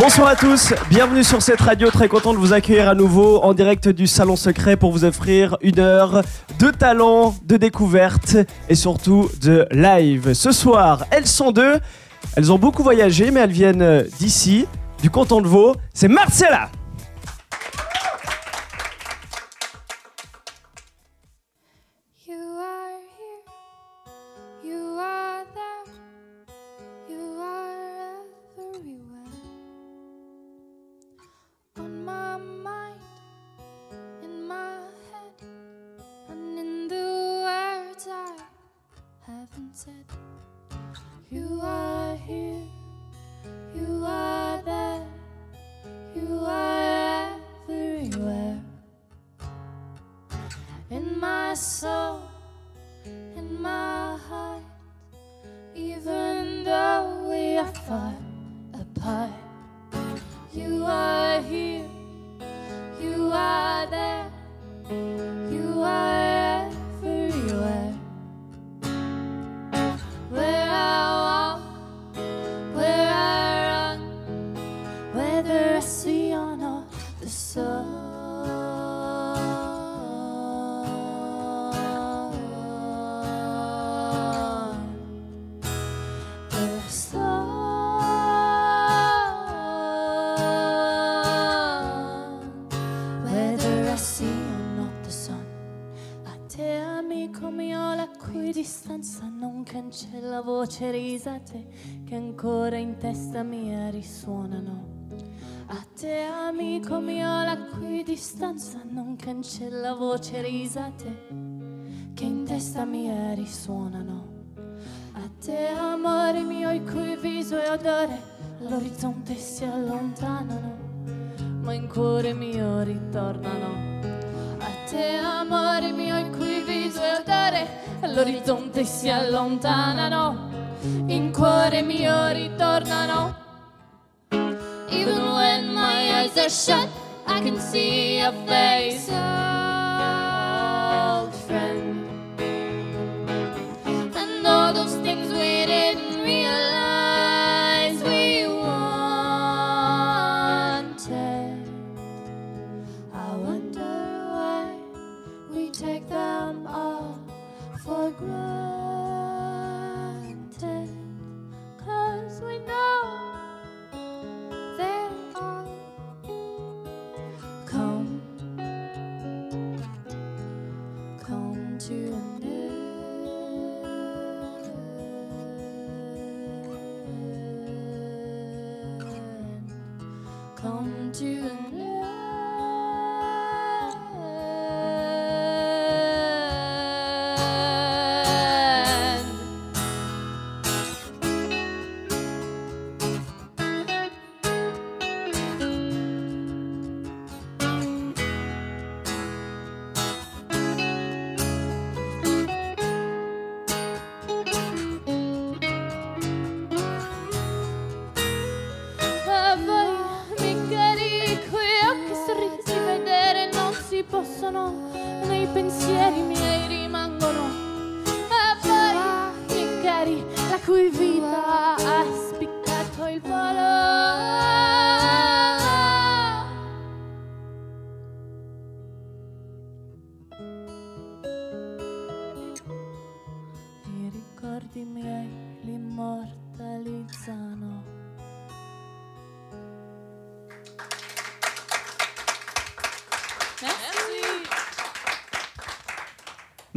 Bonsoir à tous, bienvenue sur cette radio, très content de vous accueillir à nouveau en direct du Salon Secret pour vous offrir une heure de talent, de découverte et surtout de live. Ce soir, elles sont deux, elles ont beaucoup voyagé mais elles viennent d'ici, du canton de Vaud, c'est Marcella voce risate che ancora in testa mia risuonano. A te amico mio la cui distanza non cancella voce risate che in testa mia risuonano. A te amore mio il cui viso e odore all'orizzonte si allontanano, ma in cuore mio ritornano. A te amore mio il cui viso e odore all'orizzonte si allontanano in cuore mio ritornano. Even when my eyes are shut, I can see your face,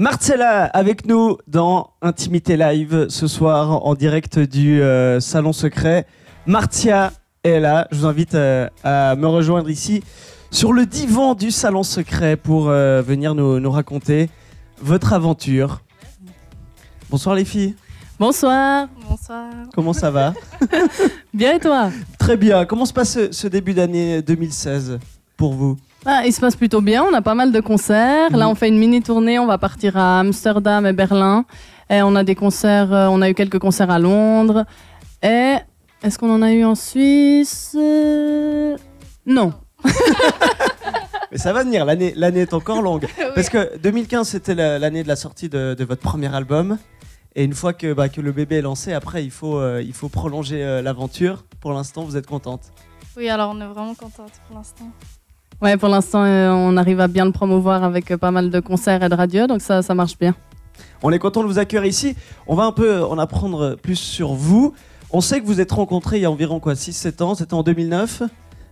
Marcella avec nous dans Intimité Live ce soir en direct du euh, Salon Secret. Martia est là. Je vous invite euh, à me rejoindre ici sur le divan du Salon Secret pour euh, venir nous, nous, raconter votre aventure. Bonsoir les filles. Bonsoir. Bonsoir. Comment ça va? Bien et toi? Très bien. Comment se passe ce, ce début d'année 2016 pour vous? Bah, il se passe plutôt bien, on a pas mal de concerts. Là, Mhm. on fait une mini tournée, on va partir à Amsterdam et Berlin. Et on a des concerts, euh, on a eu quelques concerts à Londres. Et est-ce qu'on en a eu en Suisse? Euh, Non. Mais ça va venir, l'année l'année est encore longue. Parce que 2015, c'était la- l'année de la sortie de, de votre premier album. Et une fois que, bah, que le bébé est lancé, après, il faut, euh, il faut prolonger euh, l'aventure. Pour l'instant, vous êtes contente? Oui, alors on est vraiment contente pour l'instant. Ouais, pour l'instant, euh, on arrive à bien le promouvoir avec euh, pas mal de concerts et de radios, donc ça, ça marche bien. On est content de vous accueillir ici. On va un peu en apprendre plus sur vous. On sait que vous êtes rencontrés il y a environ quoi 6-7 ans, c'était en 2009.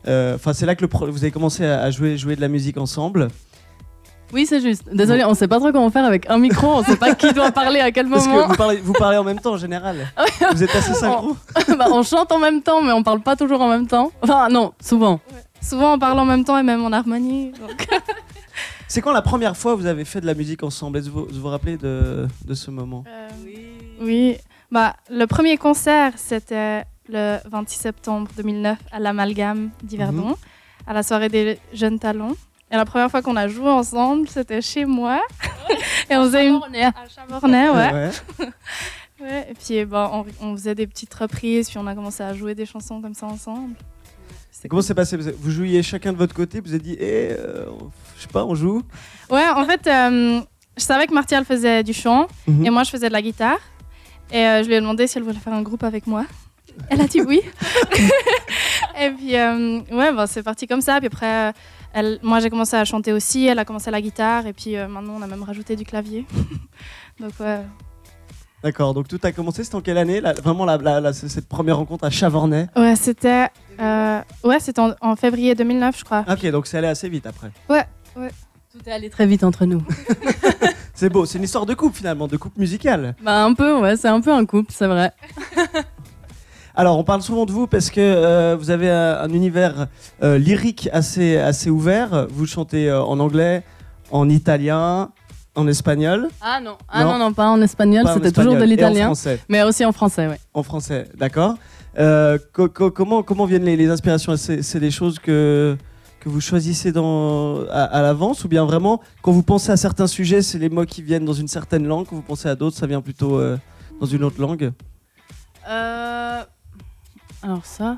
Euh, Enfin, c'est là que le pro- vous avez commencé à à jouer, jouer de la musique ensemble. Oui, c'est juste. Désolé, on sait pas trop comment faire avec un micro, on sait pas qui doit parler à quel Parce que moment. vous parlez, vous parlez en même temps en général. Vous êtes assez synchro. Bah, on chante en même temps, mais on parle pas toujours en même temps. Enfin, non, souvent. Souvent on parle en même temps et même en harmonie. C'est quand la première fois que vous avez fait de la musique ensemble? Est-ce que vous vous rappelez de, de ce moment? Euh, oui. Bah, le premier concert, c'était le 26 septembre 2009 à l'Amalgame d'Yverdon, à la soirée des jeunes talents. Et la première fois qu'on a joué ensemble, c'était chez moi. et on faisait une... À Chavornay, ouais. Ouais. Ouais, Et puis, bah, on, on faisait des petites reprises, puis on a commencé à jouer des chansons comme ça ensemble. Comment c'est passé Vous jouiez chacun de votre côté, vous êtes dit, eh, euh, je sais pas, on joue Ouais, en fait, euh, je savais que Martial faisait du chant Mhm. et moi je faisais de la guitare. Et euh, je lui ai demandé si elle voulait faire un groupe avec moi. Elle a dit oui. et puis, euh, ouais, bah, c'est parti comme ça. Puis après, elle, moi j'ai commencé à chanter aussi, elle a commencé la guitare. Et puis maintenant, on a même rajouté du clavier. Donc, ouais. D'accord, donc tout a commencé, c'était en quelle année Vraiment la, la- la- cette première rencontre à Chavornay? Ouais, c'était euh, ouais, c'était en, en février 2009, je crois. Ok, donc c'est allé assez vite après. Tout est allé très vite entre nous. C'est beau, c'est une histoire de couple finalement, de couple musical. Bah, un peu, ouais, c'est un peu un couple, c'est vrai. Alors, on parle souvent de vous parce que euh, vous avez un, un univers euh, lyrique assez, assez ouvert. Vous chantez euh, en anglais, en italien, en espagnol. Ah non, ah Non. non, non, pas en espagnol, c'était toujours de l'italien. Mais aussi en français, ouais. En français, d'accord. Euh, co- co- comment, comment viennent les, les inspirations? C'est c'est des choses que, que vous choisissez dans, à, à l'avance? Ou bien vraiment, quand vous pensez à certains sujets, c'est les mots qui viennent dans une certaine langue, quand vous pensez à d'autres, ça vient plutôt euh, dans une autre langue? Euh, Alors ça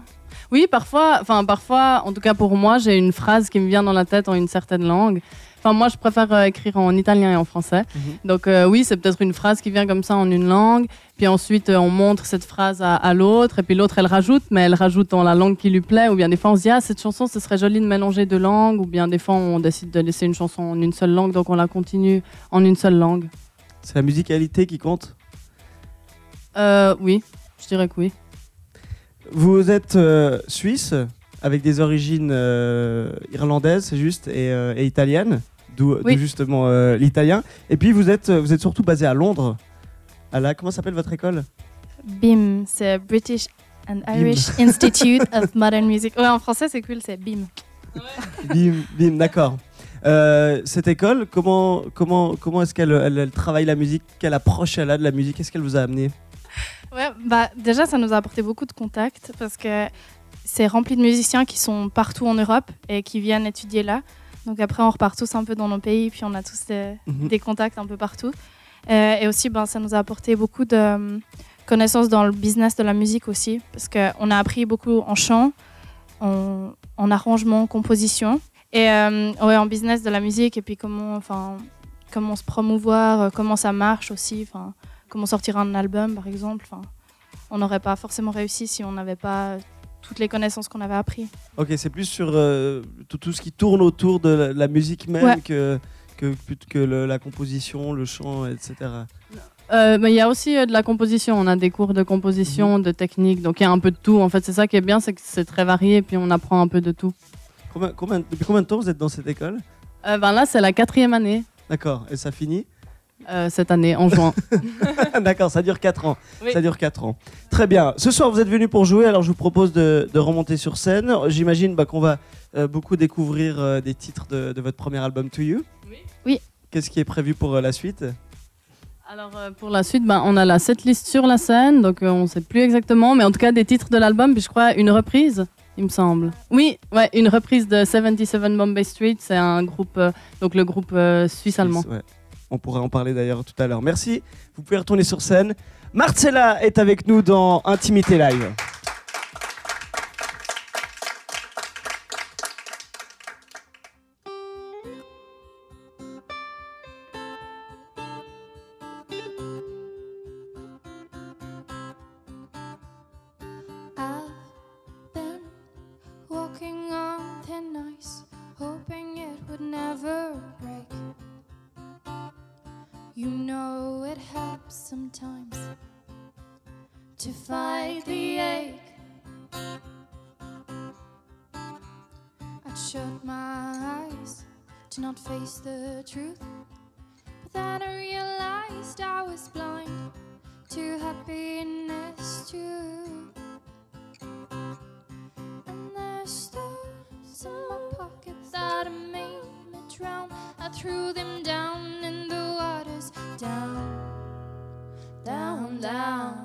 Oui, parfois, enfin parfois, en tout cas pour moi, j'ai une phrase qui me vient dans la tête en une certaine langue. Enfin, moi, je préfère euh, écrire en italien et en français. Mhm. Donc euh, oui, c'est peut-être une phrase qui vient comme ça en une langue. Puis ensuite, euh, on montre cette phrase à, à l'autre. Et puis l'autre, elle rajoute, mais elle rajoute dans la langue qui lui plaît. Ou bien des fois, on se dit, ah, cette chanson, ce serait joli de mélanger deux langues. Ou bien des fois, on décide de laisser une chanson en une seule langue. Donc on la continue en une seule langue. C'est la musicalité qui compte? Oui, je dirais que oui. Vous êtes suisse, avec des origines irlandaises, c'est juste, et, et italiennes, d'où Oui. justement euh, l'italien. Et puis vous êtes, vous êtes surtout basé à Londres. À la, comment s'appelle votre école? BIM, c'est British and Irish Institute of Modern Music. Ouais, en français, c'est cool, c'est BIM. Bim, bim, d'accord. Euh, cette école, comment, comment, comment est-ce qu'elle elle, elle travaille la musique? Quelle approche elle a de la musique? Qu'est-ce qu'elle vous a amené? Ouais, bah déjà ça nous a apporté beaucoup de contacts parce que c'est rempli de musiciens qui sont partout en Europe et qui viennent étudier là. Donc après on repart tous un peu dans nos pays puis on a tous des, Mhm. des contacts un peu partout. Euh, et aussi ben, ça nous a apporté beaucoup de euh, connaissances dans le business de la musique aussi parce qu'on a appris beaucoup en chant, en, en arrangement, composition et euh, ouais, en business de la musique et puis comment, enfin, comment se promouvoir, comment ça marche aussi. Enfin, comment sortir un album, par exemple. Enfin, on n'aurait pas forcément réussi si on n'avait pas toutes les connaissances qu'on avait appris. Ok, c'est plus sur euh, tout, tout ce qui tourne autour de la, la musique même Ouais. que, que, plutôt que le- la composition, le chant, etc. Euh, mais il y a aussi euh, de la composition. On a des cours de composition, de technique. Donc il y a un peu de tout. En fait, c'est ça qui est bien, c'est que c'est très varié. Puis on apprend un peu de tout. Combien, combien- depuis combien de temps vous êtes dans cette école? Euh, ben là, c'est la quatrième année D'accord, et ça finit? Euh, cette année, en juin. D'accord, ça dure 4 ans. Oui. Ça dure 4 ans. Très bien. Ce soir, vous êtes venu pour jouer, alors je vous propose de, de remonter sur scène. J'imagine bah, qu'on va euh, beaucoup découvrir euh, des titres de, de votre premier album To You. Oui. Oui. Qu'est-ce qui est prévu pour euh, la suite? Alors euh, pour la suite, ben, on a la setlist sur la scène. Donc euh, on ne sait plus exactement. Mais en tout cas, des titres de l'album. Puis je crois une reprise. il me semble. Oui, ouais, une reprise de 77 Bombay Street, c'est un groupe, euh, donc le groupe euh, suisse-allemand. Ouais. On pourrait en parler d'ailleurs tout à l'heure. Merci. Vous pouvez retourner sur scène. Marcella est avec nous dans Intimité Live. Threw them down in the waters, down, down, down.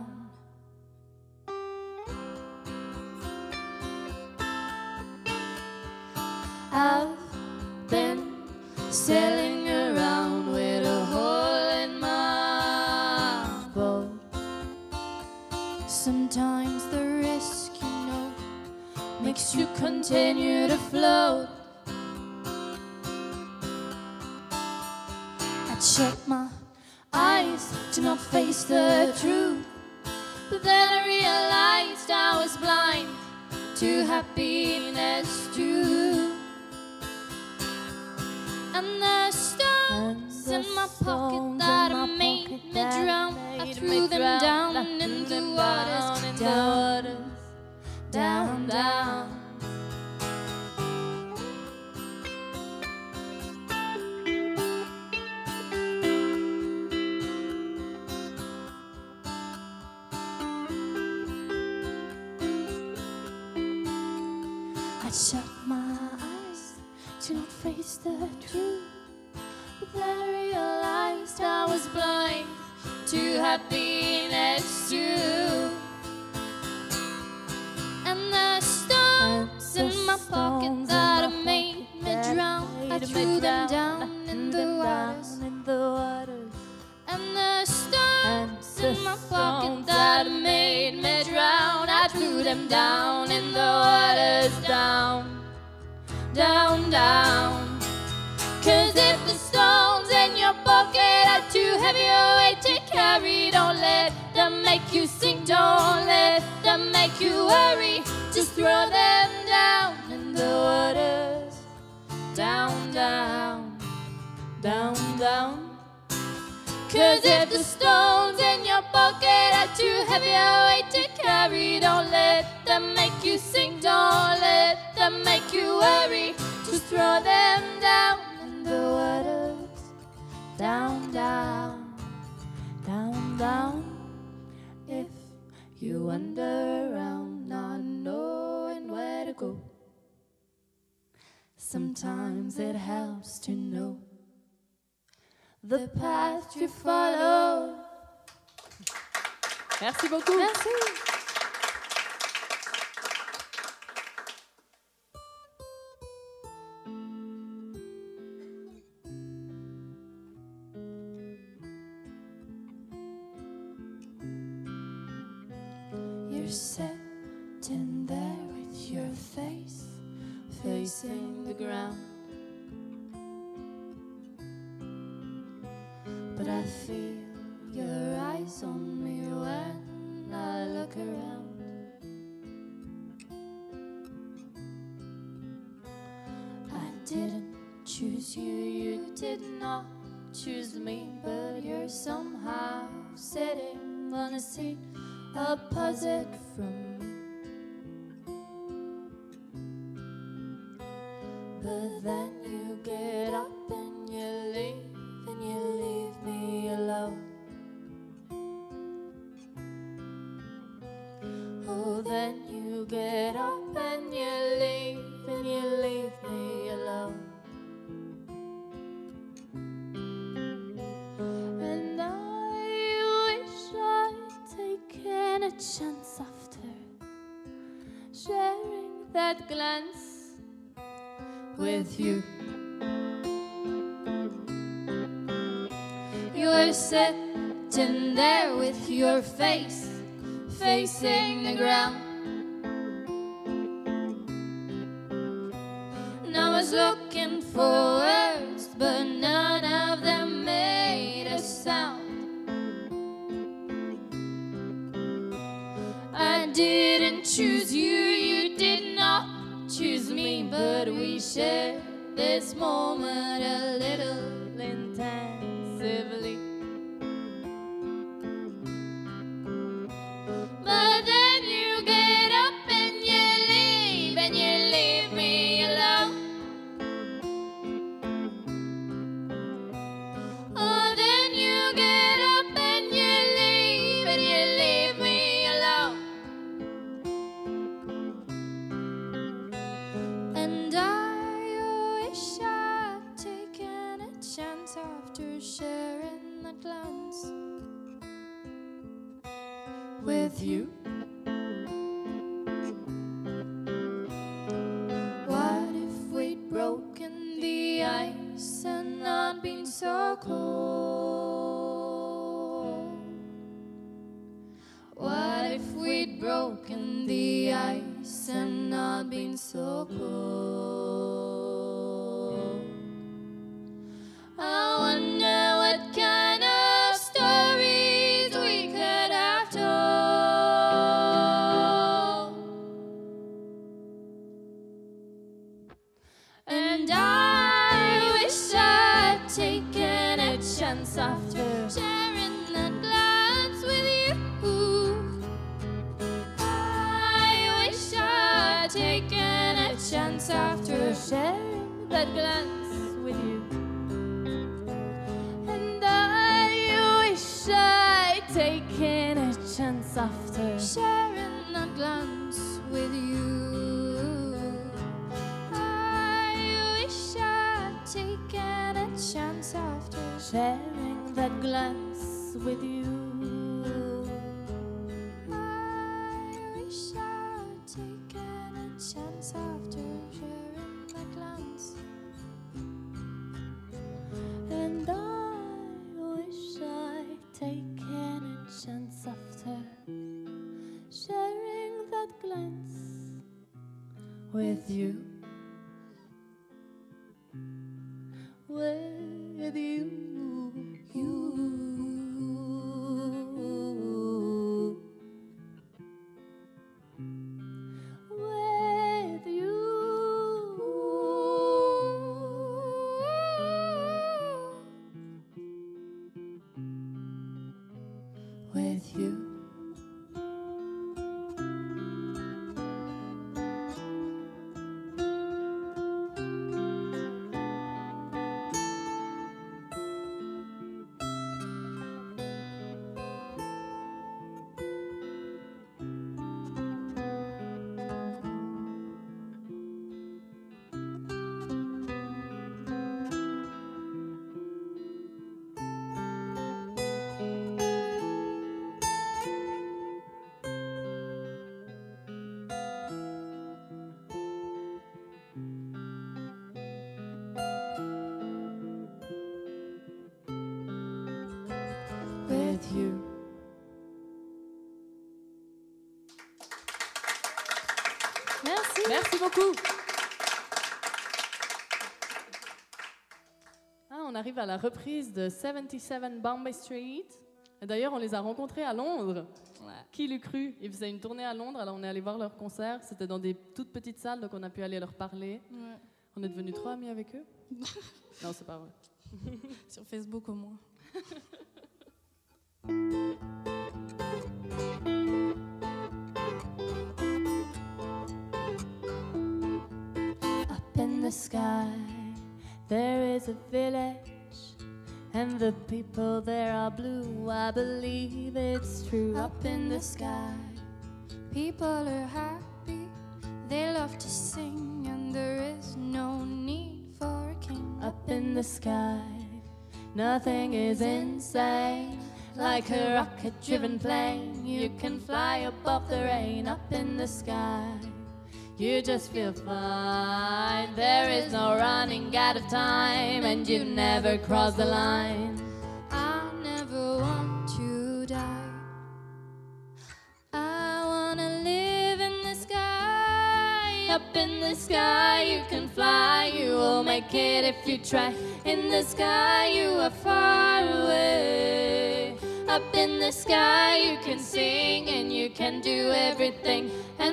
Heavy weight to carry, don't let them make you sink, don't let them make you worry. Just throw them down in the waters, down, down, down, down. Cause if the stones in your pocket are too heavy a weight to carry, don't let them make you sink, don't let them make you worry. Just throw them down in the waters, down, down, down, down. If you wander around not knowing where to go, sometimes it helps to know the path you follow. Merci beaucoup. Merci. Then you get up and you leave, and you leave me alone. And I wish I'd taken a chance after sharing that glance with you. You're sitting there with your face facing the ground. I was looking for cool. With you. Merci. Beaucoup. Ah, on arrive à la reprise de 77 Bombay Street. Et D'ailleurs, on les a rencontrés à Londres. Qui l'eût cru? Ils faisaient une tournée à Londres, alors on est allé voir leur concert. C'était dans des toutes petites salles, donc on a pu aller leur parler. On est devenus trop amis avec eux? non, c'est pas vrai. Sur Facebook au moins. And the people there are blue. I believe it's true. Up in the sky, people are happy, they love to sing, and there is no need for a king. Up in the sky, nothing is insane. Like a rocket driven plane, you can fly above the rain up in the sky. You just feel fine. There is no running out of time, and you never cross the line. I never want to die. I wanna live in the sky. Up in the sky, you can fly. You will make it if you try. In the sky, you are far away. Up in the sky, you can sing and you can do everything.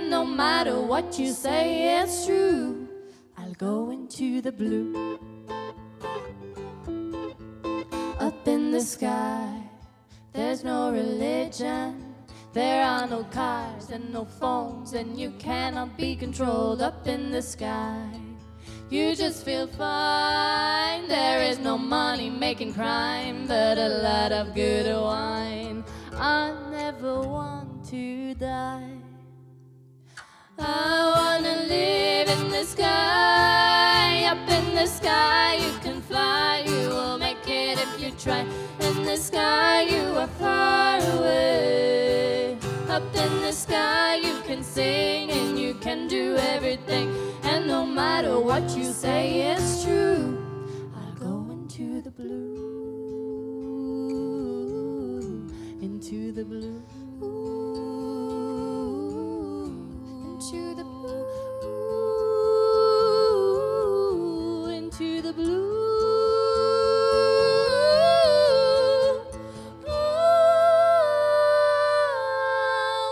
No matter what you say, it's true. I'll go into the blue. Up in the sky, there's no religion. There are no cars and no phones, and you cannot be controlled up in the sky. You just feel fine. There is no money making crime, but a lot of good wine. I never want to die. I wanna live in the sky. Up in the sky, you can fly. You will make it if you try. In the sky, you are far away. Up in the sky, you can sing and you can do everything. And no matter what you say, it's true. I'll go into the blue. Into the blue. Into the blue. Into the blue. I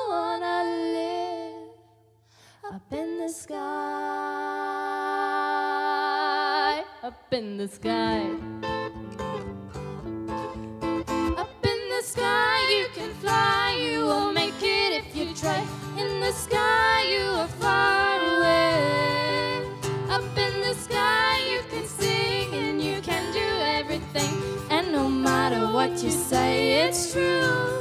wanna live up in the sky. Up in the sky. Up in the sky, you can fly. You will make it if you try. In the sky, you say, it's true.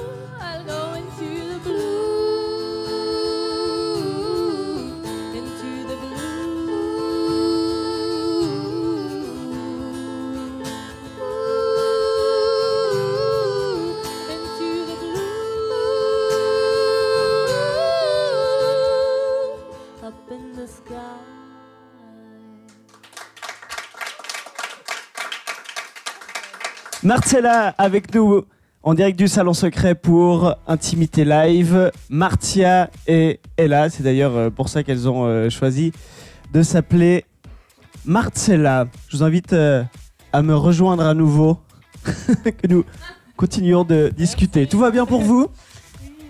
Marcella avec nous en direct du salon secret pour Intimité Live. Martia et Ella, c'est d'ailleurs euh, pour ça qu'elles ont euh, choisi de s'appeler Marcella. Je vous invite euh, à me rejoindre à nouveau, que nous continuons de discuter. Tout va bien pour vous?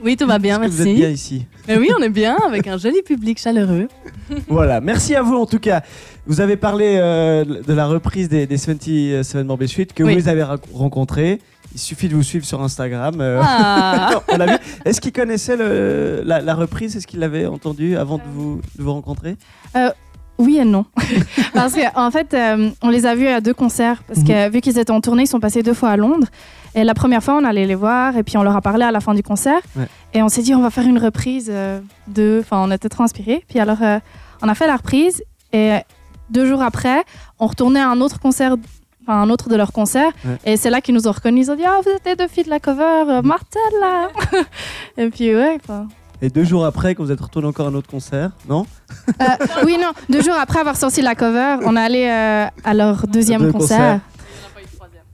Oui, tout va bien, que Vous êtes bien merci. ici. Mais oui, on est bien avec un joli public chaleureux. Voilà, merci à vous en tout cas. Vous avez parlé euh, de la reprise des, des 77 Morbid Suite que Oui. vous les avez rencontrés. Il suffit de vous suivre sur Instagram. euh, Ah. Est-ce qu'ils connaissaient le- la, la reprise? Est-ce qu'ils l'avaient entendu avant de vous, de vous rencontrer? Oui et non. parce qu'en en fait, euh, on les a vus à deux concerts. Parce que vu qu'ils étaient en tournée, ils sont passés deux fois à Londres. Et la première fois, on allait les voir et puis on leur a parlé à la fin du concert. Ouais. Et on s'est dit, on va faire une reprise euh, de. Enfin, on était trop inspirés. Puis alors, euh, on a fait la reprise et deux jours après, on retournait à un autre concert. Enfin, un autre de leurs concerts. Ouais. Et c'est là qu'ils nous ont reconnus. Ils ont dit, ah, vous êtes les deux filles de la cover, Martella. et puis, ouais. enfin, Et deux jours après, quand vous êtes retourné encore à un autre concert, non euh, oui, non. Deux jours après avoir sorti la cover, on est allé euh, à leur deuxième Deux concert.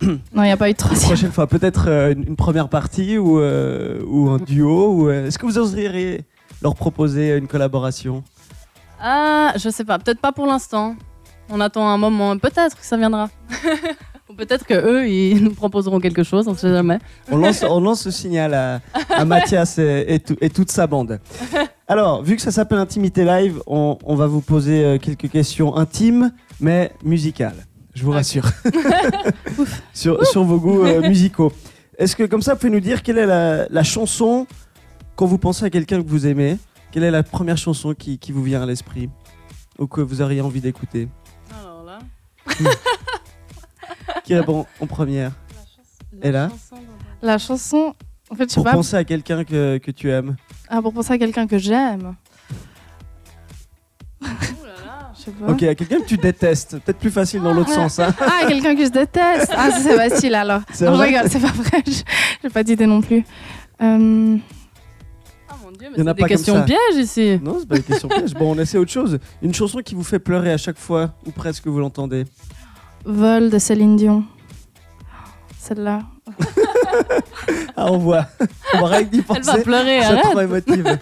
Non, il n'y a pas eu de troisième. Prochaine fois, peut-être euh, une, une première partie ou, euh, ou un duo. ou, Est-ce que vous oseriez leur proposer une collaboration? Ah, je sais pas, peut-être pas pour l'instant. On attend un moment, peut-être que ça viendra. Peut-être que eux, ils nous proposeront quelque chose, on sait jamais. on lance, on lance ce signal à, à Mathias et, et tout- et toute sa bande. Alors, vu que ça s'appelle Intimité Live, on, on va vous poser euh, quelques questions intimes, mais musicales. Je vous rassure. sur, sur vos goûts euh, musicaux. Est-ce que, comme ça, vous pouvez nous dire quelle est la, la chanson quand vous pensez à quelqu'un que vous aimez Quelle est la première chanson qui, qui vous vient à l'esprit Ou que vous auriez envie d'écouter? Alors là, Qui répond en première Et là La chanson, en fait, je sais Pour pas. penser à quelqu'un que, que tu aimes. Ah, pour penser à quelqu'un que j'aime. Oh là là. Je sais pas. Ok, à quelqu'un que tu détestes. Peut-être plus facile dans l'autre sens. hein. Ah, quelqu'un que je déteste. Ah, ça, c'est facile alors. C'est Non, je vrai rigole, c'est pas vrai. Je- J'ai pas d'idée non plus. Euh, Ah mon dieu, mais Il y en a c'est des pas comme questions ça. pièges ici. Non, c'est pas une question piège. Bon, on essaie autre chose. Une chanson qui vous fait pleurer à chaque fois, ou presque vous l'entendez. Vol de Céline Dion. Celle-là. Ah, on voit. On va rien que d'y Elle va penser. pleurer, C'est trop arrête. émotive.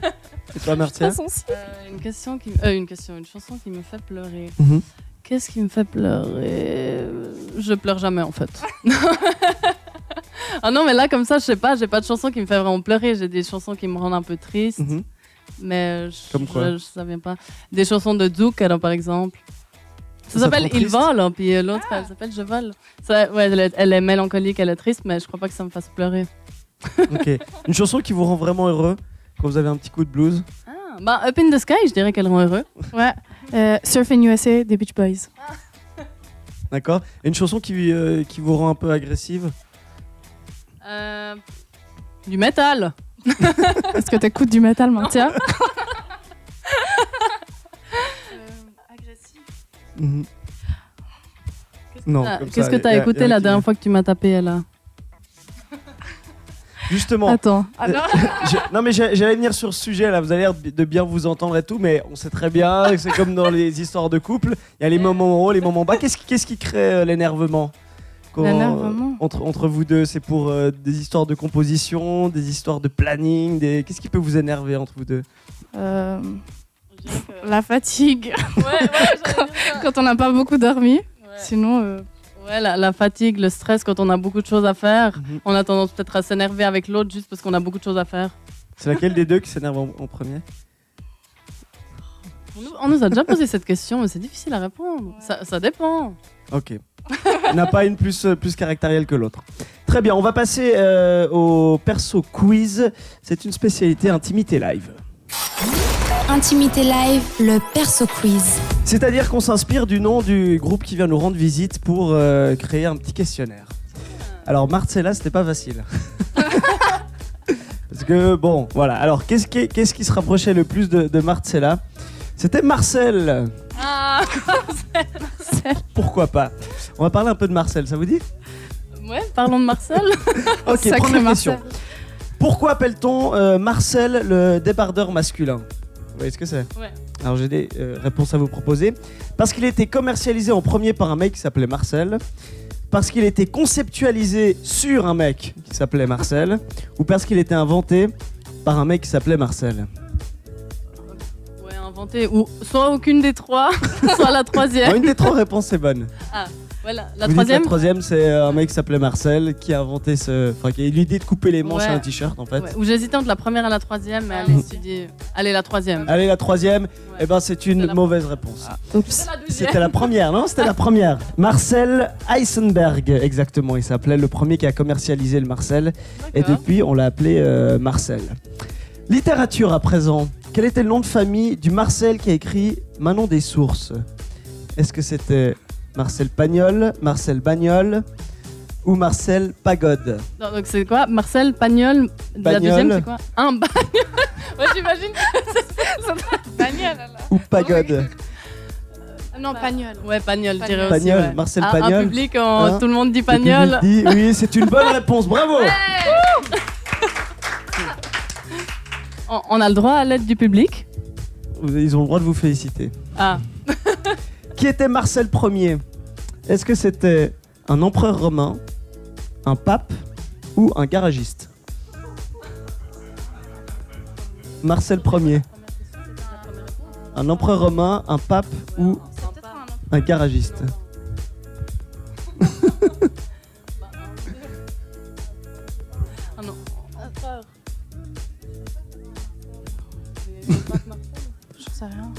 Et toi, Martia Euh, une question qui, euh, une question, une chanson qui me fait pleurer. Mhm. Qu'est-ce qui me fait pleurer? Je pleure jamais en fait. ah non, mais là comme ça, je sais pas, j'ai pas de chanson qui me fait vraiment pleurer. J'ai des chansons qui me rendent un peu triste, Mhm. mais je, Comme quoi je, je savais pas. Des chansons de Zouk, alors, par exemple. Ça Ça s'appelle Il vole, hein, puis euh, l'autre, elle s'appelle Je vole. Ça, ouais, elle est, elle est mélancolique, elle est triste, mais je crois pas que ça me fasse pleurer. Ok. Une chanson qui vous rend vraiment heureux quand vous avez un petit coup de blues? Ah, bah, Up in the Sky, je dirais qu'elle rend heureux. Ouais. Euh, Surfing USA des Beach Boys. D'accord Et une chanson qui, euh, qui vous rend un peu agressive? Euh, du métal. Est-ce que t'écoutes du métal, Mhm. Non. Ah, Qu'est-ce que t'as y a- y a écouté la dernière fois que tu m'as tapé là Justement. Attends. Je- non mais j'allais venir sur ce sujet là, vous avez l'air de bien vous entendre et tout, mais on sait très bien que c'est comme dans les histoires de couple, il y a les moments hauts, les moments bas. Qu'est-ce qui, crée euh, l'énervement entre, entre vous deux C'est pour euh, des histoires de composition, des histoires de planning, des... qu'est-ce qui peut vous énerver entre vous deux? Euh, la fatigue. Ouais, ouais, Quand on n'a pas beaucoup dormi. Sinon, euh, Ouais, la, la fatigue, le stress quand on a beaucoup de choses à faire. Mhm. On a tendance peut-être à s'énerver avec l'autre juste parce qu'on a beaucoup de choses à faire. C'est laquelle des deux qui s'énerve en, en premier? On nous, on nous a déjà posé cette question, mais c'est difficile à répondre. Ça, ça dépend. Ok. Il n'a pas une plus, euh, plus caractérielle que l'autre. Très bien, on va passer euh, au perso quiz. C'est une spécialité intimité live. Intimité live, le perso quiz. C'est-à-dire qu'on s'inspire du nom du groupe qui vient nous rendre visite pour euh, créer un petit questionnaire. Alors Marcella, c'était pas facile. Parce que bon, voilà. Alors qu'est-ce qui, qu'est-ce qui se rapprochait le plus de, de Marcella? C'était Marcel. Ah Pourquoi pas? On va parler un peu de Marcel, ça vous dit? Ouais, parlons de Marcel. Ok, Sacré première Marcel. question. Pourquoi appelle-t-on euh, Marcel le débardeur masculin? Vous voyez ce que c'est Ouais. Alors j'ai des euh, réponses à vous proposer. Parce qu'il était commercialisé en premier par un mec qui s'appelait Marcel. Parce qu'il était conceptualisé sur un mec qui s'appelait Marcel. ou parce qu'il était inventé par un mec qui s'appelait Marcel. Ouais, inventé. Ou soit aucune des trois, soit la troisième. Une des trois réponses est bonne. Voilà, la Vous troisième. la troisième, c'est euh, un mec qui s'appelait Marcel qui a inventé ce. Enfin, qui a eu l'idée de couper les manches Ouais. à un t-shirt en fait. Ouais, Ou j'hésitais entre la première et la troisième, mais allez, dit, allez, la troisième. Allez, la troisième, Ouais. eh ben, c'est une mauvaise réponse. deuxième. C'était la première, non C'était la première. Marcel Heisenberg, exactement. Il s'appelait le premier qui a commercialisé le Marcel. Et depuis, on l'a appelé euh, Marcel. Littérature à présent. Quel était le nom de famille du Marcel qui a écrit Manon des Sources? Est-ce que c'était Marcel Pagnol, Marcel Bagnol ou Marcel Pagode Non, donc c'est quoi Marcel Pagnol. La Pagnol. deuxième, c'est quoi Un bagnol. ouais, j'imagine que c'est bagnol. ou Pagode Non, Pagnol. Ouais, Pagnol, je dirais Pagnol, aussi. ouais. Marcel Ah, Pagnol. Un public, en- Hein tout le monde dit Pagnol. dit Oui, c'est une bonne réponse. Bravo On, on a le droit à l'aide du public? Ils ont le droit de vous féliciter. Ah, Qui était Marcel Ier Est-ce que c'était un empereur romain, un pape ou un garagiste Marcel Ier. Un empereur romain, un pape ou un garagiste non. Je sais rien.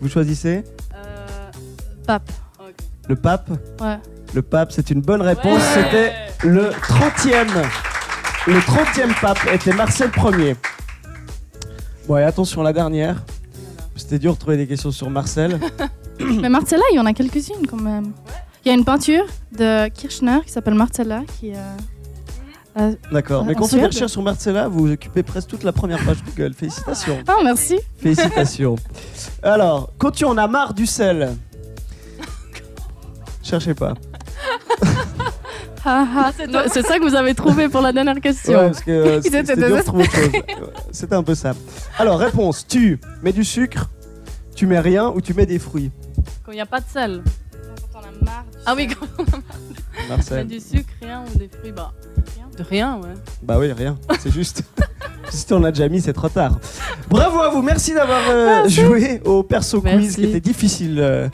Vous choisissez? Pape. le pape Ouais. Le pape, c'est une bonne réponse. Ouais. C'était le 30e. Le 30e pape était Marcel Ier. Bon, et attention, la dernière. C'était dur de trouver des questions sur Marcel. Mais Marcella, il y en a quelques-unes quand même. Il y a une peinture de Kirchner qui s'appelle Marcella qui. euh, euh, D'accord. Mais quand on fait Suède des recherches sur Marcella, vous occupez presque toute la première page Google. Félicitations. Ah, merci. Félicitations. Alors, quand tu en as marre du sel. Cherchez pas. Ah, ah, C'est ça que vous avez trouvé pour la dernière question. Ouais, parce que euh, c'était étaient c'était dur de désespérés. trouver autre chose. Ouais, C'était un peu ça. Alors, réponse tu mets du sucre, tu mets rien ou tu mets des fruits? Quand il n'y a pas de sel. Quand on a marre du Ah oui, quand on met Marcel du sucre, rien ou des fruits, bah. De rien, ouais. Bah oui, rien. C'est juste. si on a déjà mis, c'est trop tard. Bravo à vous. Merci d'avoir euh, joué au perso quiz qui était difficile euh,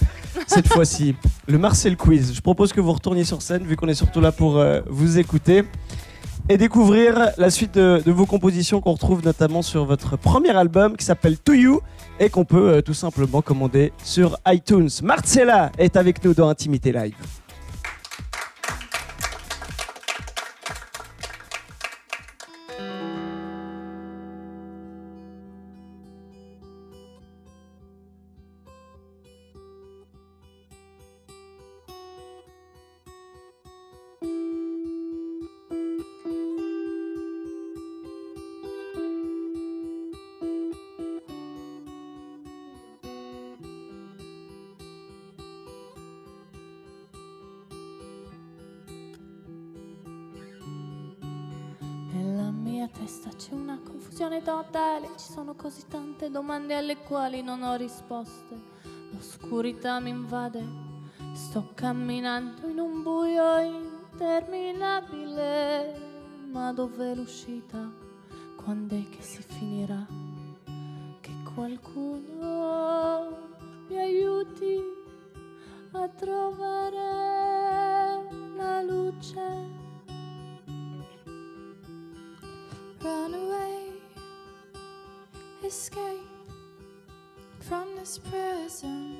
cette fois-ci. Le Marcel Quiz. Je propose que vous retourniez sur scène vu qu'on est surtout là pour euh, vous écouter et découvrir la suite de, vos compositions qu'on retrouve notamment sur votre premier album qui s'appelle To You et qu'on peut euh, tout simplement commander sur iTunes. Marcella est avec nous dans Intimité Live. Testa c'è una confusione totale, ci sono così tante domande alle quali non ho risposte. L'oscurità mi invade, sto camminando in un buio interminabile. Ma dov'è l'uscita? Quando è che si finirà? Che qualcuno mi aiuti a trovare this prison.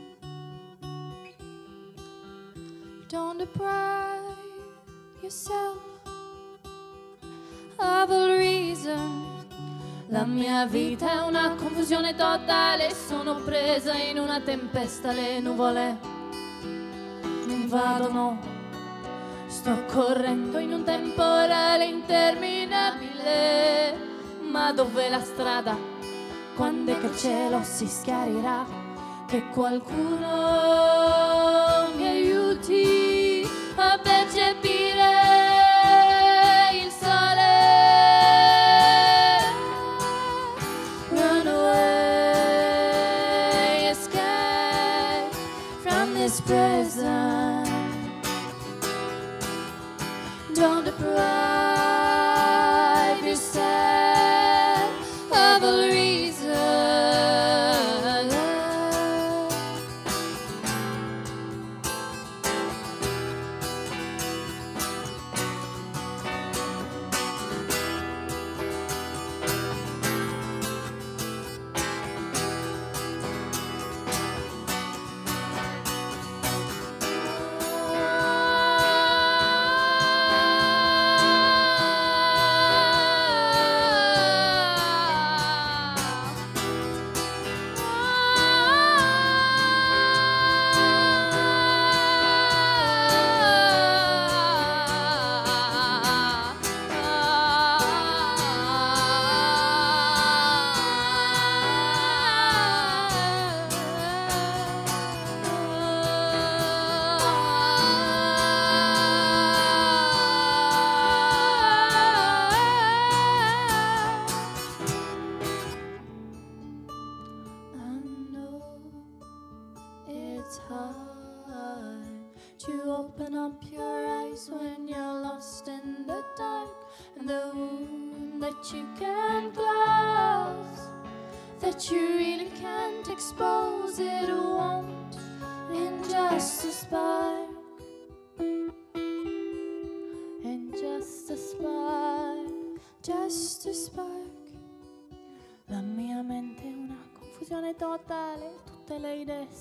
Don't deprive yourself of a reason. La mia vita è una confusione totale, sono presa in una tempesta, le nuvole mi invadono. Sto correndo in un temporale interminabile, ma dov'è la strada? Quando è che il cielo si schiarirà? Che qualcuno mi aiuti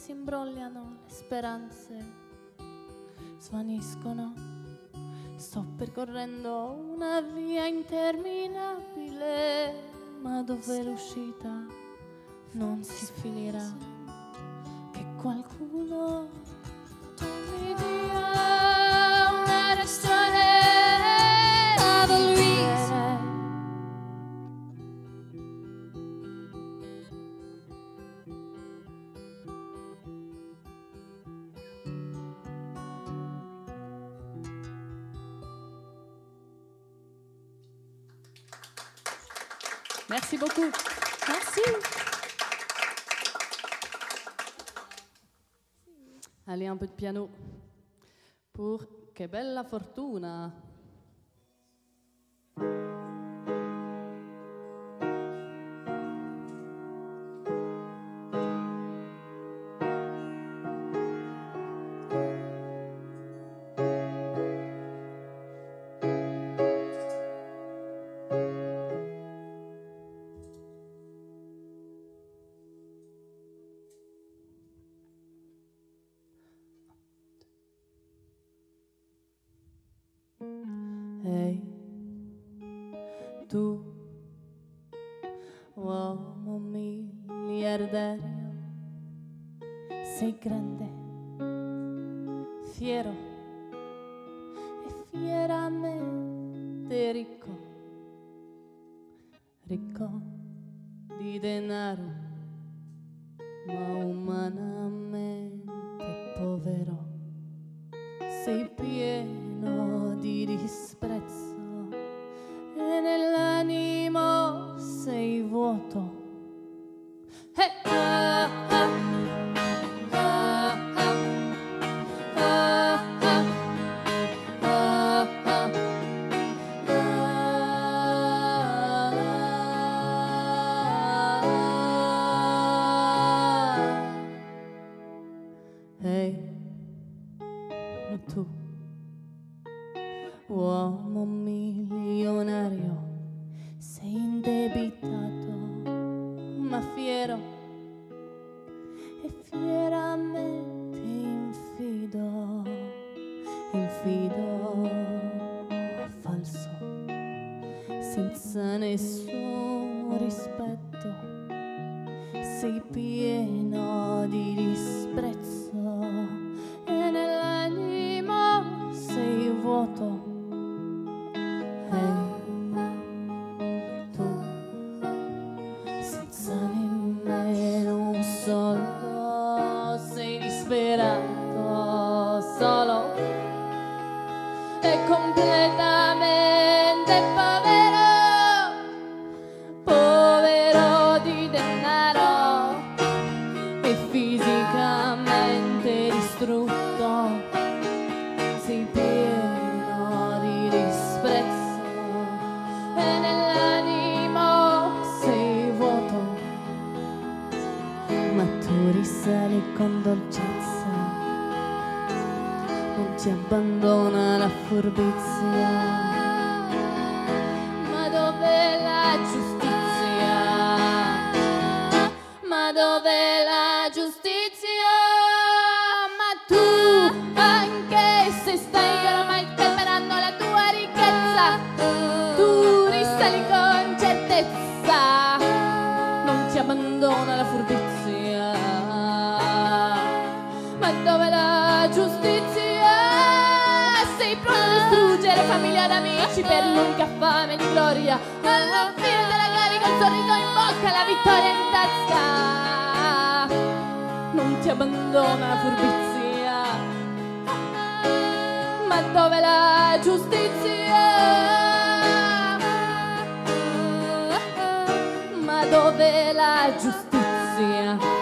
si imbrogliano, le speranze svaniscono. Sto percorrendo una via interminabile, ma dove l'uscita non si finirà. Che qualcuno mi dia una ragione. Merci beaucoup. Merci. Allez, un peu de piano pour Que bella fortuna. day tú. Como millonario ad amici per l'unica fame di gloria. Alla fine della gloria col sorriso in bocca la vittoria in tasca. Non ti abbandona la furbizia. Ma dove la giustizia? Ma dove la giustizia?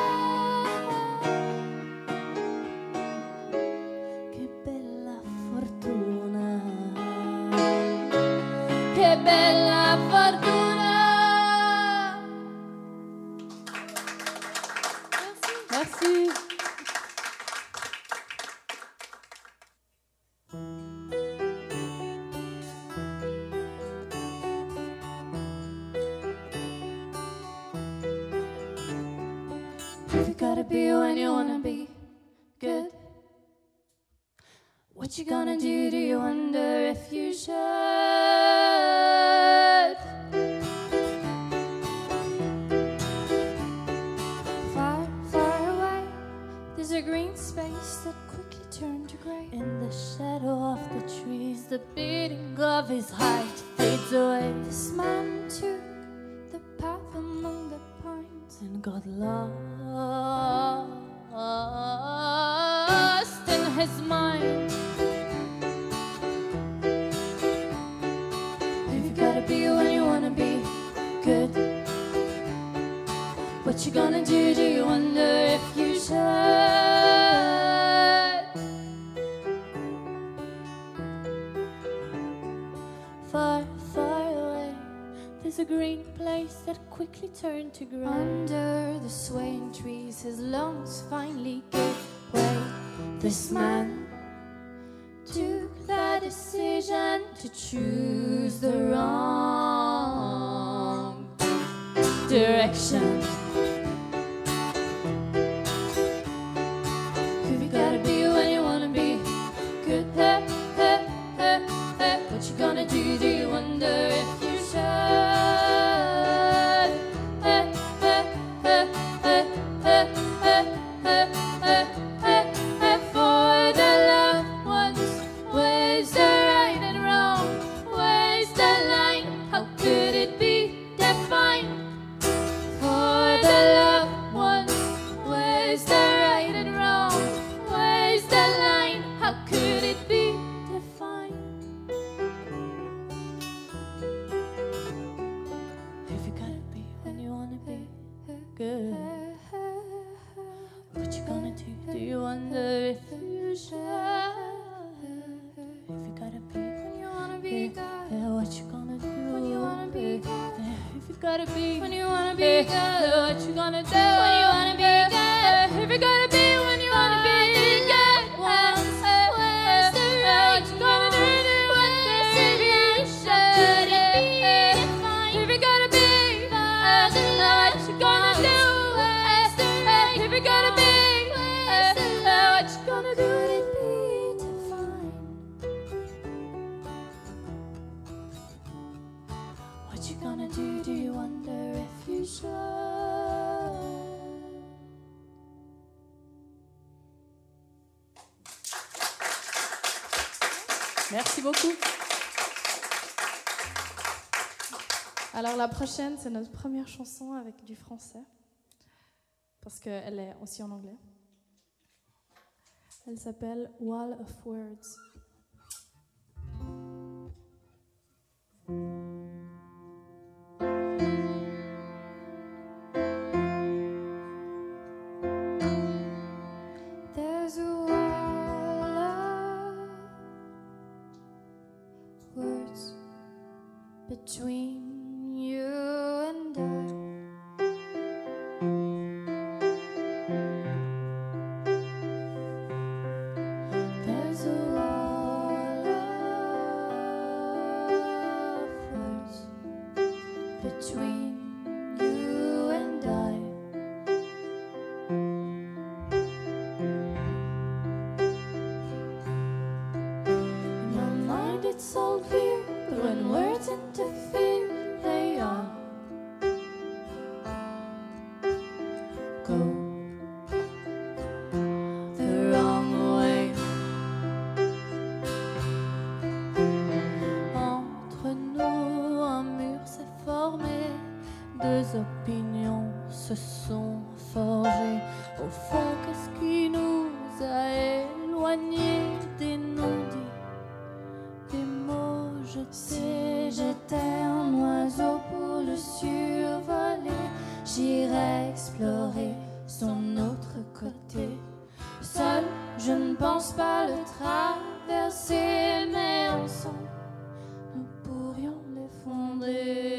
place that quickly turned to grey. Under the swaying trees, his lungs finally gave way. This man took the decision to choose the wrong direction. Merci beaucoup. Alors la prochaine, c'est notre première chanson avec du français, parce qu'elle est aussi en anglais. Elle s'appelle Wall of Words. s'aimer ensemble, nous pourrions les fonder.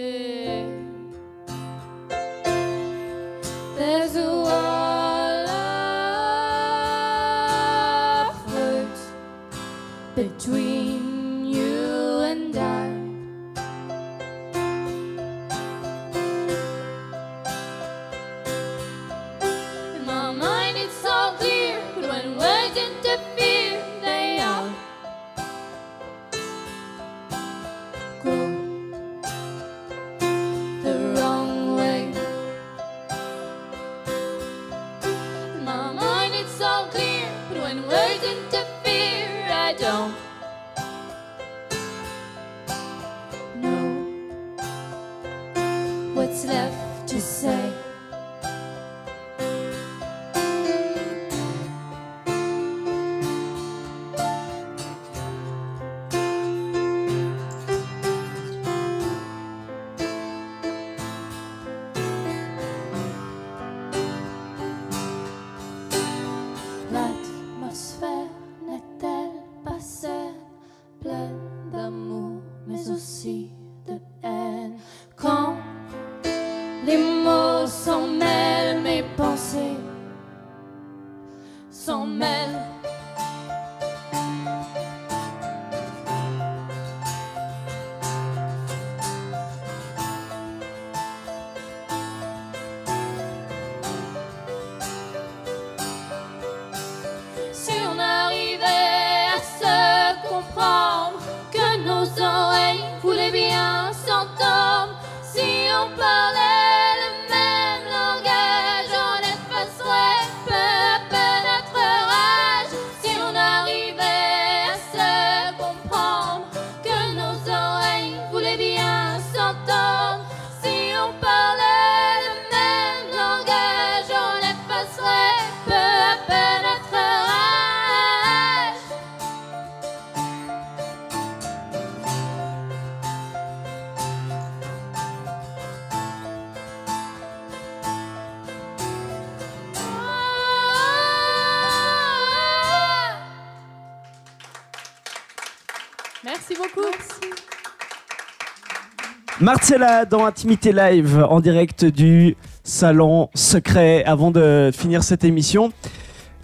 Marcella dans Intimité Live en direct du salon secret. Avant de finir cette émission,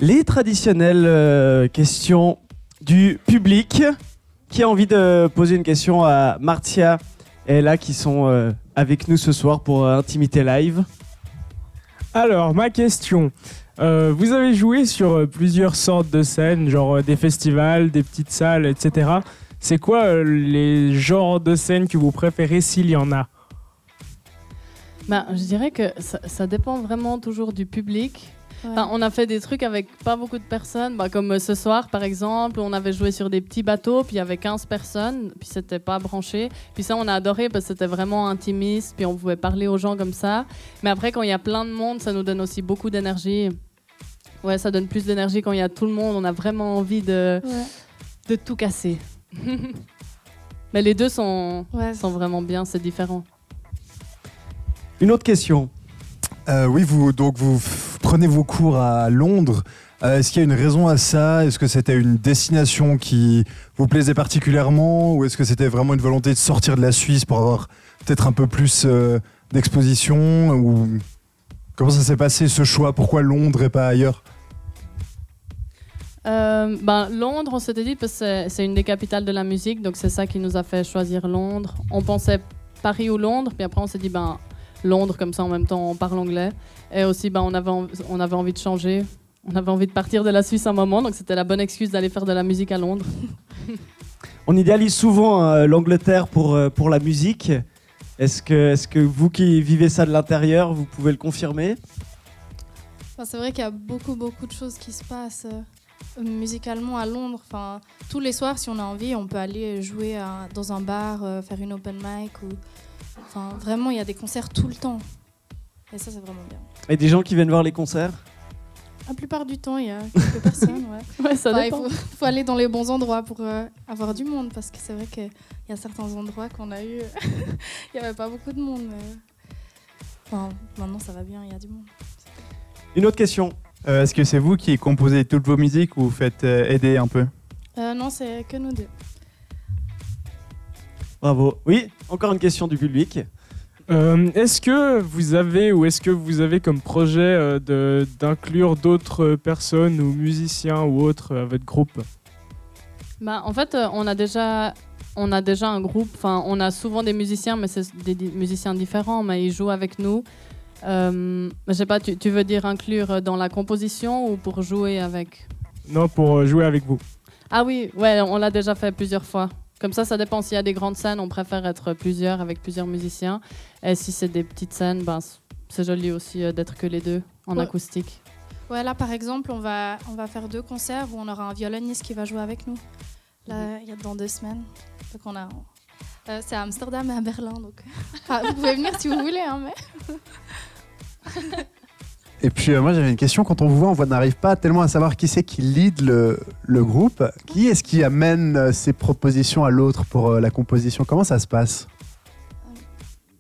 les traditionnelles euh, questions du public. Qui a envie de poser une question à Martia et Ella qui sont euh, avec nous ce soir pour euh, Intimité Live? Alors, ma question. Vous avez joué sur plusieurs sortes de scènes, genre des festivals, des petites salles, etc. C'est quoi euh, les genres de scènes que vous préférez s'il y en a? Ben, je dirais que ça, ça dépend vraiment toujours du public. Enfin, on a fait des trucs avec pas beaucoup de personnes, bah, comme euh, ce soir par exemple, on avait joué sur des petits bateaux, puis il y avait 15 personnes, puis c'était pas branché. Puis ça, on a adoré parce que c'était vraiment intimiste, puis on pouvait parler aux gens comme ça. Mais après, quand il y a plein de monde, ça nous donne aussi beaucoup d'énergie. Ouais, ça donne plus d'énergie quand il y a tout le monde, on a vraiment envie de, Ouais. de tout casser. Mais les deux sont, Ouais. sont vraiment bien, c'est différent. Une autre question. Euh, oui, vous, donc vous prenez vos cours à Londres. Euh, est-ce qu'il y a une raison à ça? Est-ce que c'était une destination qui vous plaisait particulièrement? Ou est-ce que c'était vraiment une volonté de sortir de la Suisse pour avoir peut-être un peu plus euh, d'exposition? Ou comment ça s'est passé ce choix? Pourquoi Londres et pas ailleurs? Euh, ben, Londres, on s'était dit parce que c'est- une des capitales de la musique, donc c'est ça qui nous a fait choisir Londres. On pensait Paris ou Londres, puis après on s'est dit ben Londres comme ça en même temps on parle anglais. Et aussi ben on avait on avait envie de changer, on avait envie de partir de la Suisse un moment, donc c'était la bonne excuse d'aller faire de la musique à Londres. On idéalise souvent euh, l'Angleterre pour, euh, pour la musique. Est-ce que, est que vous qui vivez ça de l'intérieur, vous pouvez le confirmer? Enfin, c'est vrai qu'il y a beaucoup, beaucoup de choses qui se passent euh, musicalement à Londres. Enfin, tous les soirs, si on a envie, on peut aller jouer à- dans un bar, euh, faire une open mic. Ou... Enfin, vraiment, il y a des concerts tout le temps. Et ça, c'est vraiment bien. Et des gens qui viennent voir les concerts La plupart du temps, il y a quelques personnes. Ouais. Ouais, ça Enfin, il faut, faut aller dans les bons endroits pour euh, avoir du monde. Parce que c'est vrai qu'il y a certains endroits qu'on a eu, il n'y avait pas beaucoup de monde. mais- Enfin, maintenant, ça va bien, il y a du monde. Une autre question. Euh, Est-ce que c'est vous qui composez toutes vos musiques ou vous faites euh, aider un peu? Euh, non, c'est que nous deux. Bravo. Oui, encore une question du public. Euh, est-ce que vous avez ou est-ce que vous avez comme projet euh, de- d'inclure d'autres personnes ou musiciens ou autres à votre groupe? Bah, en fait, on a déjà, on a déjà un groupe. Enfin, on a souvent des musiciens, mais c'est des, musiciens différents, mais ils jouent avec nous. Euh, je sais pas, tu, tu veux dire inclure dans la composition ou pour jouer avec? Non, pour euh, jouer avec vous. Ah oui, ouais, on l'a déjà fait plusieurs fois. Comme ça, ça dépend. S'il y a des grandes scènes, on préfère être plusieurs avec plusieurs musiciens. Et si c'est des petites scènes, ben, c'est joli aussi euh, d'être que les deux en Ouais. acoustique. Ouais, là par exemple, on va, on va faire deux concerts où on aura un violoniste qui va jouer avec nous. Là, il y a dans deux semaines. Donc on a. euh, c'est à Amsterdam et à Berlin. Donc. Enfin, vous pouvez venir si vous voulez, hein, mais. Et puis euh, moi j'avais une question, quand on vous voit, on voit- n'arrive pas tellement à savoir qui c'est qui lead le, le groupe. Qui est-ce qui amène euh, ses propositions à l'autre pour euh, la composition? Comment ça se passe?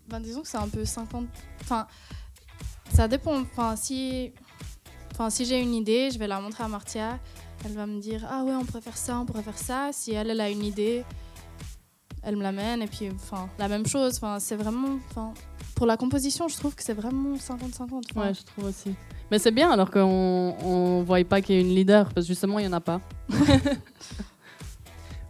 Ben, disons que c'est un peu 50. Enfin, ça dépend. Enfin, si, enfin, si j'ai une idée, je vais la montrer à Martia. Elle va me dire Ah ouais, on pourrait faire ça, on pourrait faire ça. Si elle, elle a une idée, elle me l'amène. Et puis, enfin, la même chose. Enfin, c'est vraiment. Enfin, pour la composition, je trouve que c'est vraiment 50-50. Enfin, Ouais, je trouve aussi. Mais c'est bien alors qu'on on voit pas qu'il y ait une leader, parce que justement, il n'y en a pas.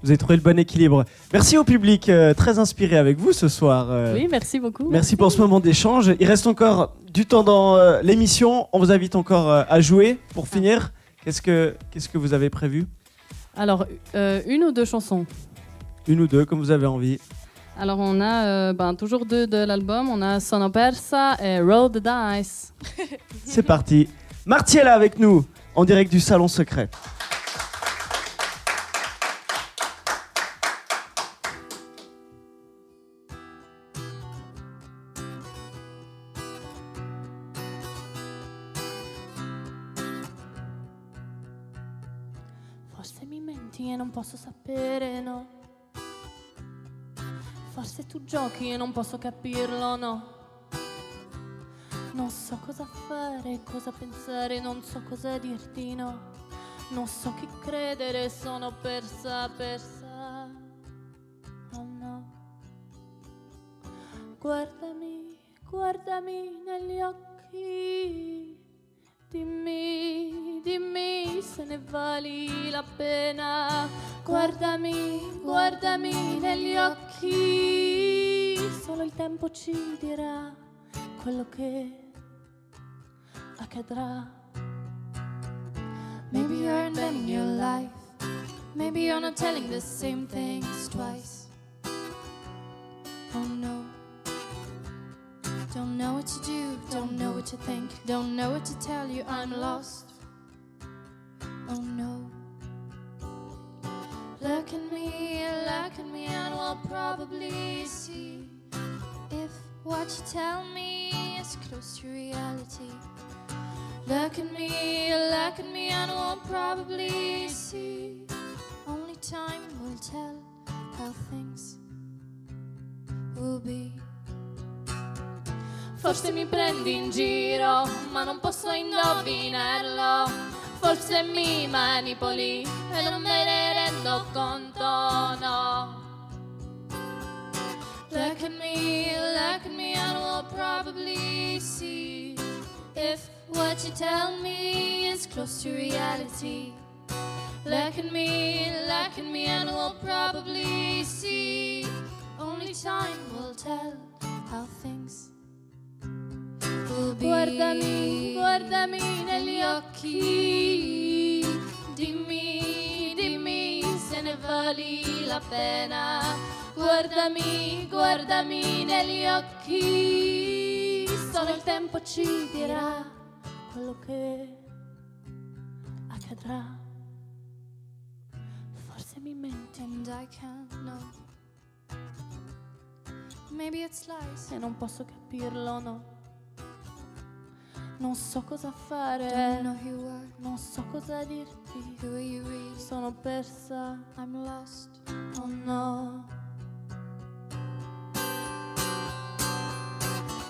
Vous avez trouvé le bon équilibre. Merci au public, euh, très inspiré avec vous ce soir. euh, Oui, merci beaucoup. Merci pour ce moment d'échange. Il reste encore du temps dans euh, l'émission. On vous invite encore euh, à jouer. Pour finir, qu'est-ce que, qu'est-ce que vous avez prévu? Alors, euh, une ou deux chansons? Une ou deux, comme vous avez envie. Alors, on a euh, ben, toujours deux de l'album. On a Sono Persa et Roll the Dice. C'est parti. Martiella avec nous, en direct du Salon Secret. Forse mi menti e non posso sapere, no. Forse tu giochi e non posso capirlo, no. Non so cosa fare, cosa pensare, non so cosa dirti, no. Non so chi credere, sono persa, persa. Oh no. Guardami, guardami negli occhi. Se ne vali la pena. Guardami, guardami negli occhi. Solo il tempo ci dirà quello che accadrà. Maybe you're inventing your life. Maybe you're not telling the same things twice. Oh no. Don't know what to do, don't know what to think, don't know what to tell you, I'm lost. Oh no. Look at me, look at me, and we'll probably see if what you tell me is close to reality. Look at me, look at me, and we'll probably see. Only time will tell how things will be. Forse mi prendi in giro, ma non posso indovinarlo. Forse mi manipoli e non me ne rendo conto, no. Look at me, look at me, and we'll probably see if what you tell me is close to reality. Look at me, look at me, and we'll probably see. Only time will tell Guardami, guardami negli occhi. Dimmi, dimmi se ne vali la pena. Guardami, guardami negli occhi. Solo il tempo ci dirà quello che accadrà. Forse mi menti And I can't know. Maybe it's lies. e non posso capirlo, no. Non so cosa fare, non so cosa dirti. Really? Sono persa, I'm lost. oh no.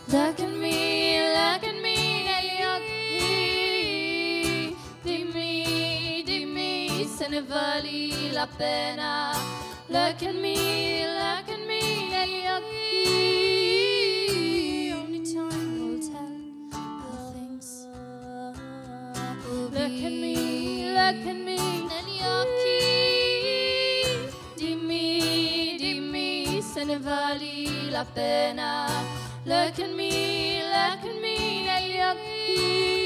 Look at me, look at me negli occhi. Dimmi, dimmi se ne vali la pena. Look at me, Look at me, look at me negli occhi. Dimmi, dimmi se ne vali la pena. Look at me, look at me negli occhi.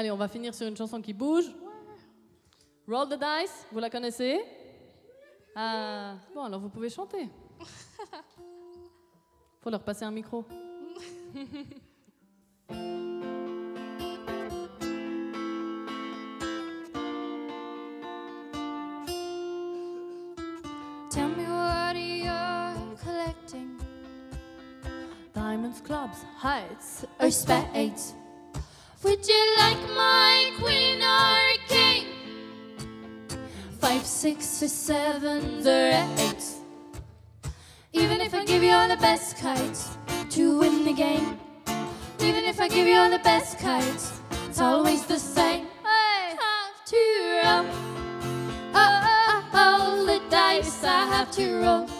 Allez, on va finir sur une chanson qui bouge. Roll the Dice, vous la connaissez? Ah, bon, alors vous pouvez chanter. Faut leur passer un micro. Tell me what you're collecting. Diamonds, clubs, heights, Or spades. Would you like my queen or king? five, six, or sevens, or eights. Even if I give you all the best kites to win the game. Even if I give you all the best kites, it's always the same. I have to roll. Oh, oh, oh, the dice I have to roll.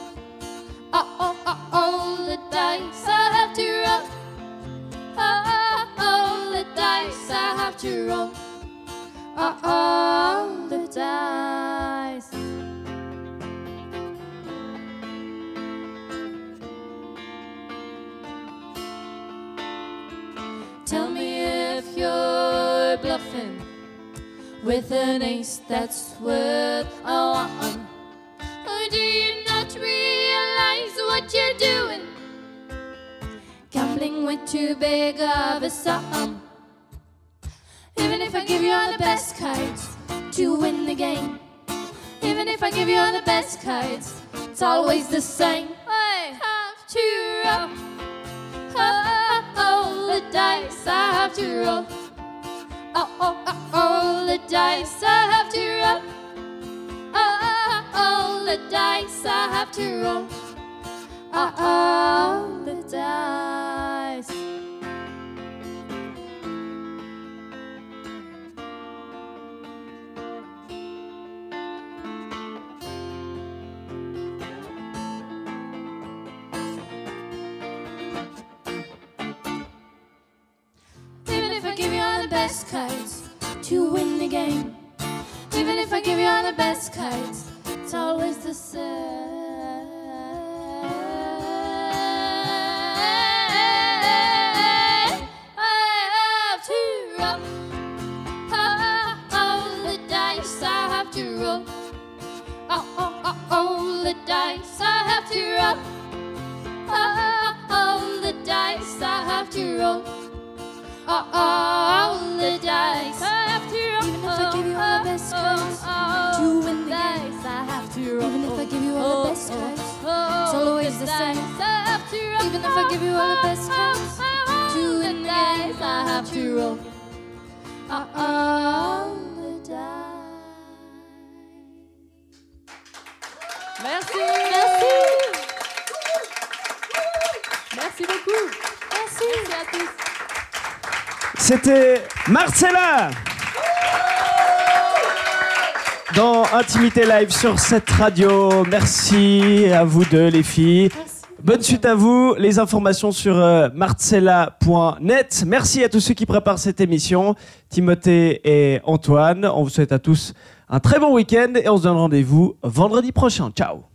To roll. Oh, oh, the dice. Tell me if you're bluffing with an ace that's worth a one. Do you not realize what you're doing? Gambling with too big of a sum. Even if I give you all the best cards to win the game. Even if I give you all the best cards, it's always the same. I have to roll. Oh, oh, oh, the dice I have to roll. Oh, oh, oh, the dice I have to roll. Oh, the dice I have to roll. Oh, oh, the dice. Best cards to win the game. Even if I give you all the best cards, it's always the same. C'était Marcella dans Intimité Live sur cette radio. Merci à vous deux, les filles. Bonne suite à vous. Les informations sur euh, marcella.net. Merci à tous ceux qui préparent cette émission, Timothée et Antoine. On vous souhaite à tous un très bon week-end et on se donne rendez-vous vendredi prochain. Ciao